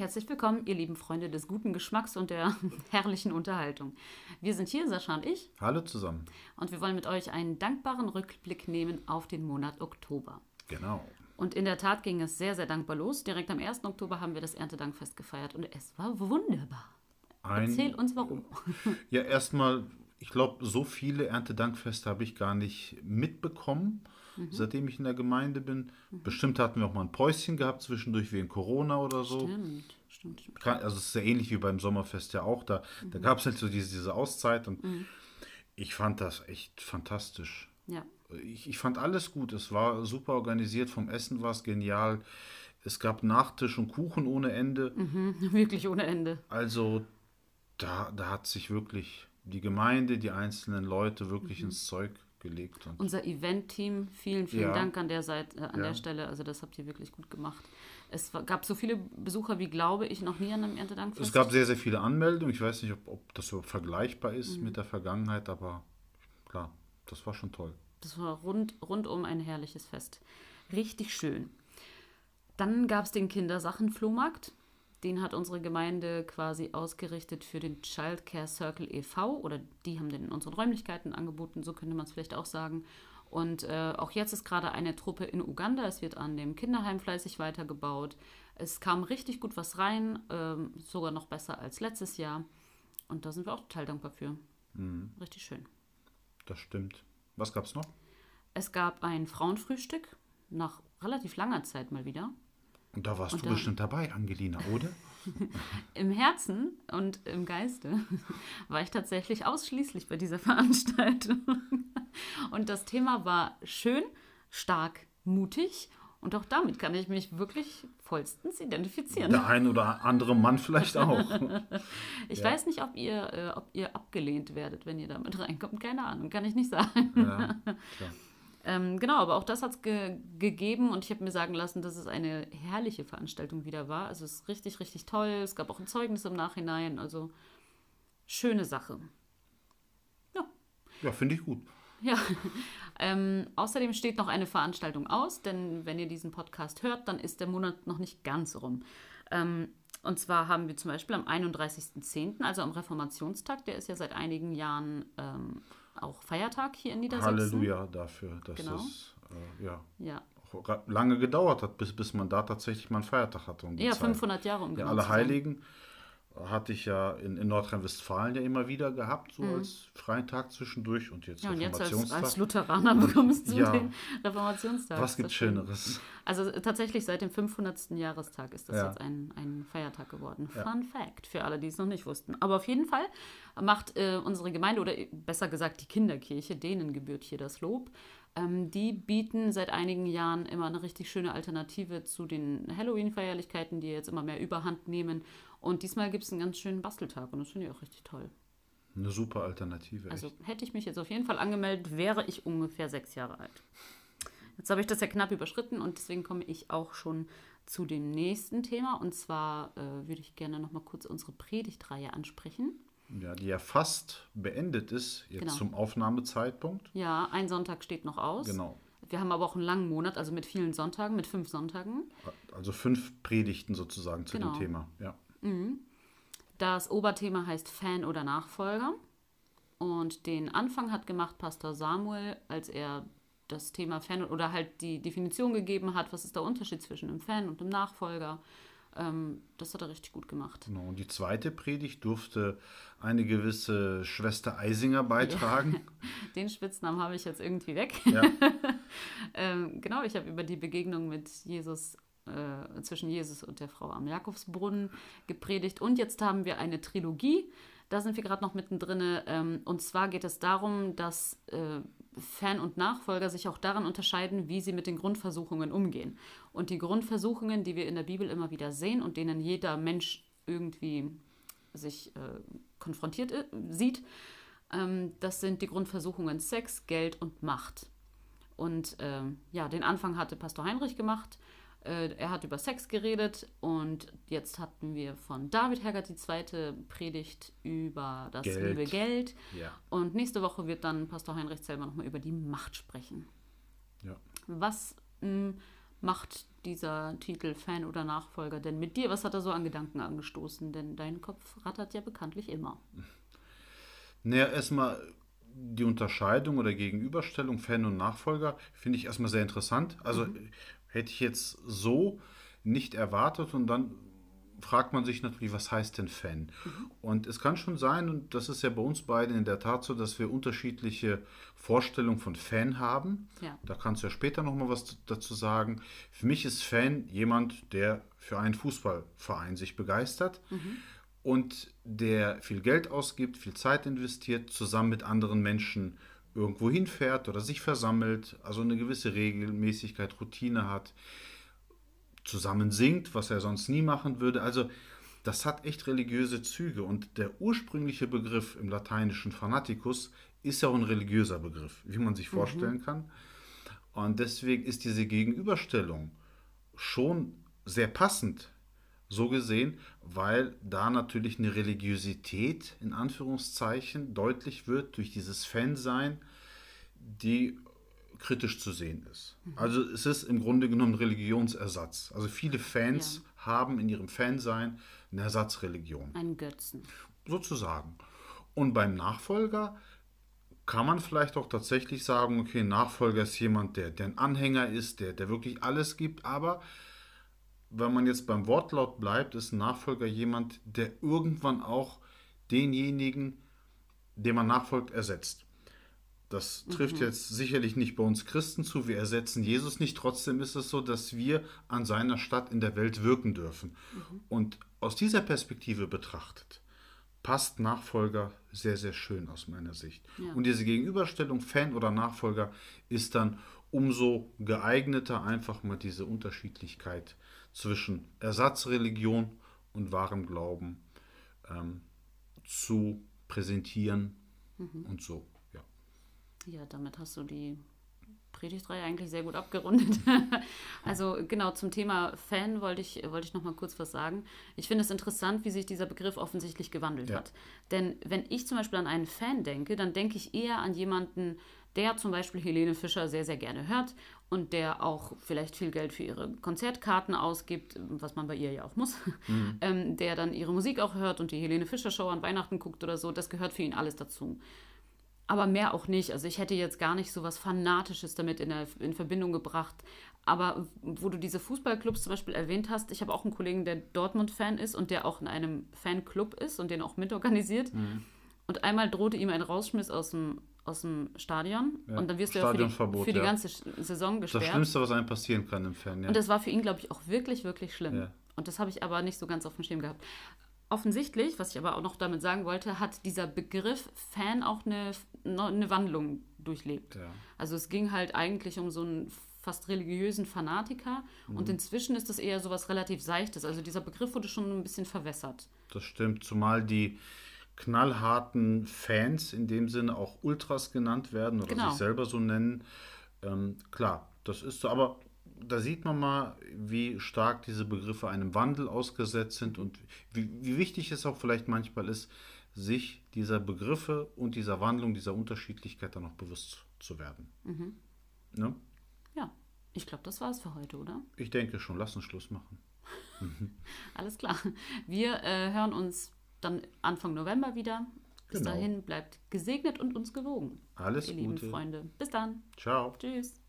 herzlich willkommen, ihr lieben Freunde des guten Geschmacks und der herrlichen Unterhaltung. Wir sind hier, Sascha und ich. Hallo zusammen. Und wir wollen mit euch einen dankbaren Rückblick nehmen auf den Monat Oktober. Genau. Und in der Tat ging es sehr, sehr dankbar los. Direkt am 1. Oktober haben wir das Erntedankfest gefeiert und es war wunderbar. Ein, Erzähl uns warum. Ja, erstmal, ich glaube, so viele Erntedankfeste habe ich gar nicht mitbekommen, seitdem ich in der Gemeinde bin. Bestimmt hatten wir auch mal ein Päuschen gehabt zwischendurch wegen Corona oder so. Stimmt, stimmt, stimmt. Also es ist ja ähnlich wie beim Sommerfest ja auch. Da, da gab es halt so diese, diese Auszeit und ich fand das echt fantastisch. Ja, Ich, ich fand alles gut. Es war super organisiert. Vom Essen war es genial. Es gab Nachtisch und Kuchen ohne Ende. wirklich ohne Ende. Also da, da hat sich wirklich die Gemeinde, die einzelnen Leute wirklich ins Zeug gelegt. Unser Event-Team, vielen, vielen Ja. Dank an der Seite, äh, an Ja. der Stelle. Also das habt ihr wirklich gut gemacht. Es war, gab so viele Besucher wie, glaube ich, noch nie an einem Erntedankfest. es gab sehr, sehr viele Anmeldungen. Ich weiß nicht, ob, ob das überhaupt vergleichbar ist mit der Vergangenheit, aber klar, das war schon toll. Das war rund, rundum ein herrliches Fest. Richtig schön. Dann gab es den Kindersachenflohmarkt. Den hat unsere Gemeinde quasi ausgerichtet für den Childcare Circle e.V. oder die haben den in unseren Räumlichkeiten angeboten, so könnte man es vielleicht auch sagen. Und äh, auch jetzt ist gerade eine Truppe in Uganda. Es wird an dem Kinderheim fleißig weitergebaut. Es kam richtig gut was rein, ähm, sogar noch besser als letztes Jahr. Und da sind wir auch total dankbar für. Richtig schön. Das stimmt. Was gab es noch? Es gab ein Frauenfrühstück nach relativ langer Zeit mal wieder. Und da warst Und du da- bestimmt dabei, Angelina, oder? Im Herzen und im Geiste war ich tatsächlich ausschließlich bei dieser Veranstaltung. Und das Thema war schön, stark, mutig. Und auch damit kann ich mich wirklich vollstens identifizieren. Der ein oder andere Mann vielleicht auch. Ich Ja. weiß nicht, ob ihr, äh, ob ihr abgelehnt werdet, wenn ihr damit reinkommt. Keine Ahnung, kann ich nicht sagen. ja, klar. Ähm, genau, aber auch das hat es ge gegeben und ich habe mir sagen lassen, dass es eine herrliche Veranstaltung wieder war. Also es ist richtig, richtig toll. Es gab auch ein Zeugnis im Nachhinein. Also schöne Sache. Ja. ja finde ich gut. Ja. Ähm, außerdem steht noch eine Veranstaltung aus, denn wenn ihr diesen Podcast hört, dann ist der Monat noch nicht ganz rum. Ähm, und zwar haben wir zum Beispiel am 31.10., also am Reformationstag, der ist ja seit einigen Jahren ähm, auch Feiertag hier in Niedersachsen. Halleluja dafür, dass Genau. es äh, ja, Ja, lange gedauert hat, bis, bis man da tatsächlich mal einen Feiertag hatte. Um ja Zeit. 500 Jahre um Ja, alle zu sein. Hatte ich ja in, in Nordrhein-Westfalen ja immer wieder gehabt, so als freien Tag zwischendurch und jetzt Mhm. Ja, und jetzt als, als Lutheraner bekommst du Ja. den Reformationstag. Was gibt. Schöneres? Also äh, tatsächlich seit dem 500. Jahrestag ist das Ja. jetzt ein, ein Feiertag geworden. Ja. Fun Fact für alle, die es noch nicht wussten. Aber auf jeden Fall macht äh, unsere Gemeinde oder äh, besser gesagt die Kinderkirche, denen gebührt hier das Lob. Ähm, die bieten seit einigen Jahren immer eine richtig schöne Alternative zu den Halloween-Feierlichkeiten, die jetzt immer mehr Überhand nehmen. Und diesmal gibt es einen ganz schönen Basteltag und das finde ich auch richtig toll. Eine super Alternative. Also echt. hätte ich mich jetzt auf jeden Fall angemeldet, wäre ich ungefähr sechs Jahre alt. Jetzt habe ich das ja knapp überschritten und deswegen komme ich auch schon zu dem nächsten Thema. Und zwar äh, würde ich gerne noch mal kurz unsere Predigtreihe ansprechen. Ja, die ja fast beendet ist, jetzt Genau. zum Aufnahmezeitpunkt. Ja, ein Sonntag steht noch aus. Genau. Wir haben aber auch einen langen Monat, also mit vielen Sonntagen, mit fünf Sonntagen. Also fünf Predigten sozusagen zu Genau. dem Thema. Ja. Das Oberthema heißt Fan oder Nachfolger. Und den Anfang hat gemacht Pastor Samuel, als er das Thema Fan oder halt die Definition gegeben hat, was ist der Unterschied zwischen einem Fan und einem Nachfolger. Ähm, das hat er richtig gut gemacht. Genau. Und die zweite Predigt durfte eine gewisse Schwester Eisinger beitragen. Den Spitznamen habe ich jetzt irgendwie weg. Ja. ähm, genau, ich habe über die Begegnung mit Jesus, äh, zwischen Jesus und der Frau am Jakobsbrunnen gepredigt. Und jetzt haben wir eine Trilogie. Da sind wir gerade noch mittendrin. Ähm, und zwar geht es darum, dass äh, Fan und Nachfolger sich auch daran unterscheiden, wie sie mit den Grundversuchungen umgehen. Und die Grundversuchungen, die wir in der Bibel immer wieder sehen und denen jeder Mensch irgendwie sich äh, konfrontiert äh, sieht, ähm, das sind die Grundversuchungen Sex, Geld und Macht. Und ähm, ja, den Anfang hatte Pastor Heinrich gemacht. Äh, er hat über Sex geredet und jetzt hatten wir von David Hergert die zweite Predigt über das Geld. liebe Geld. ja. Und nächste Woche wird dann Pastor Heinrich selber nochmal über die Macht sprechen. Ja. Was mh, macht dieser Titel Fan oder Nachfolger denn mit dir? Was hat er so an Gedanken angestoßen? Denn dein Kopf rattert ja bekanntlich immer. Naja, erstmal die Unterscheidung oder Gegenüberstellung Fan und Nachfolger finde ich erstmal sehr interessant. Also mhm. Hätte ich jetzt so nicht erwartet und dann fragt man sich natürlich, was heißt denn Fan? Mhm. Und es kann schon sein, und das ist ja bei uns beiden in der Tat so, dass wir unterschiedliche Vorstellungen von Fan haben. Ja. Da kannst du ja später nochmal was dazu sagen. Für mich ist Fan jemand, der für einen Fußballverein sich begeistert. Mhm. Und der viel Geld ausgibt, viel Zeit investiert, zusammen mit anderen Menschen irgendwo hinfährt oder sich versammelt, also eine gewisse Regelmäßigkeit, Routine hat zusammen singt, was er sonst nie machen würde. Also das hat echt religiöse Züge und der ursprüngliche Begriff im lateinischen Fanaticus ist ja auch ein religiöser Begriff, wie man sich mhm. vorstellen kann. Und deswegen ist diese Gegenüberstellung schon sehr passend, so gesehen, weil da natürlich eine Religiosität in Anführungszeichen deutlich wird durch dieses Fansein, die kritisch zu sehen ist. Mhm. Also es ist im Grunde genommen Religionsersatz. Also viele Fans ja. haben in ihrem Fansein eine Ersatzreligion. Einen Götzen. Sozusagen. Und beim Nachfolger kann man vielleicht auch tatsächlich sagen, okay, Nachfolger ist jemand, der, der ein Anhänger ist, der, der wirklich alles gibt, aber wenn man jetzt beim Wortlaut bleibt, ist ein Nachfolger jemand, der irgendwann auch denjenigen, dem man nachfolgt, ersetzt. Das trifft mhm. jetzt sicherlich nicht bei uns Christen zu. Wir ersetzen Jesus nicht. Trotzdem ist es so, dass wir an seiner Stadt in der Welt wirken dürfen. Mhm. Und aus dieser Perspektive betrachtet, passt Nachfolger sehr, sehr schön aus meiner Sicht. Ja. Und diese Gegenüberstellung Fan oder Nachfolger ist dann umso geeigneter, einfach mal diese Unterschiedlichkeit zwischen Ersatzreligion und wahrem Glauben ähm, zu präsentieren mhm. und so. Ja, damit hast du die Predigtreihe eigentlich sehr gut abgerundet. also genau zum Thema Fan wollte ich, wollte ich noch mal kurz was sagen. Ich finde es interessant, wie sich dieser Begriff offensichtlich gewandelt ja. hat. Denn wenn ich zum Beispiel an einen Fan denke, dann denke ich eher an jemanden, der zum Beispiel Helene Fischer sehr, sehr gerne hört und der auch vielleicht viel Geld für ihre Konzertkarten ausgibt, was man bei ihr ja auch muss, mhm. ähm, der dann ihre Musik auch hört und die Helene Fischer Show an Weihnachten guckt oder so, das gehört für ihn alles dazu aber mehr auch nicht. Also ich hätte jetzt gar nicht so was Fanatisches damit in, der, in Verbindung gebracht. Aber wo du diese Fußballclubs zum Beispiel erwähnt hast, ich habe auch einen Kollegen, der Dortmund-Fan ist und der auch in einem Fanclub ist und den auch mitorganisiert. Mhm. Und einmal drohte ihm ein Rausschmiss aus dem, aus dem Stadion. Ja, und dann wirst du ja für die, für die ja. ganze Saison gesperrt. Das Schlimmste, was einem passieren kann im Fan, ja. Und das war für ihn, glaube ich, auch wirklich, wirklich schlimm. Und das habe ich aber nicht so ganz auf dem Schirm gehabt offensichtlich, was ich aber auch noch damit sagen wollte, hat dieser Begriff Fan auch eine, eine Wandlung durchlebt. Ja. Also es ging halt eigentlich um so einen fast religiösen Fanatiker mhm. und inzwischen ist das eher so was relativ Seichtes. Also dieser Begriff wurde schon ein bisschen verwässert. Das stimmt, zumal die knallharten Fans in dem Sinne auch Ultras genannt werden oder genau. sich selber so nennen. Ähm, klar, das ist so, aber da sieht man mal, wie stark diese Begriffe einem Wandel ausgesetzt sind und wie, wie, wichtig es auch vielleicht manchmal ist, sich dieser Begriffe und dieser Wandlung, dieser Unterschiedlichkeit dann auch bewusst zu werden. Mhm. Ne? Ja, ich glaube, das war es für heute, oder? Ich denke schon. Lass uns Schluss machen. Alles klar. Wir äh, hören uns dann Anfang November wieder. Bis genau. dahin bleibt gesegnet und uns gewogen. Alles ihr Gute. lieben Freunde. Bis dann. Ciao. Tschüss.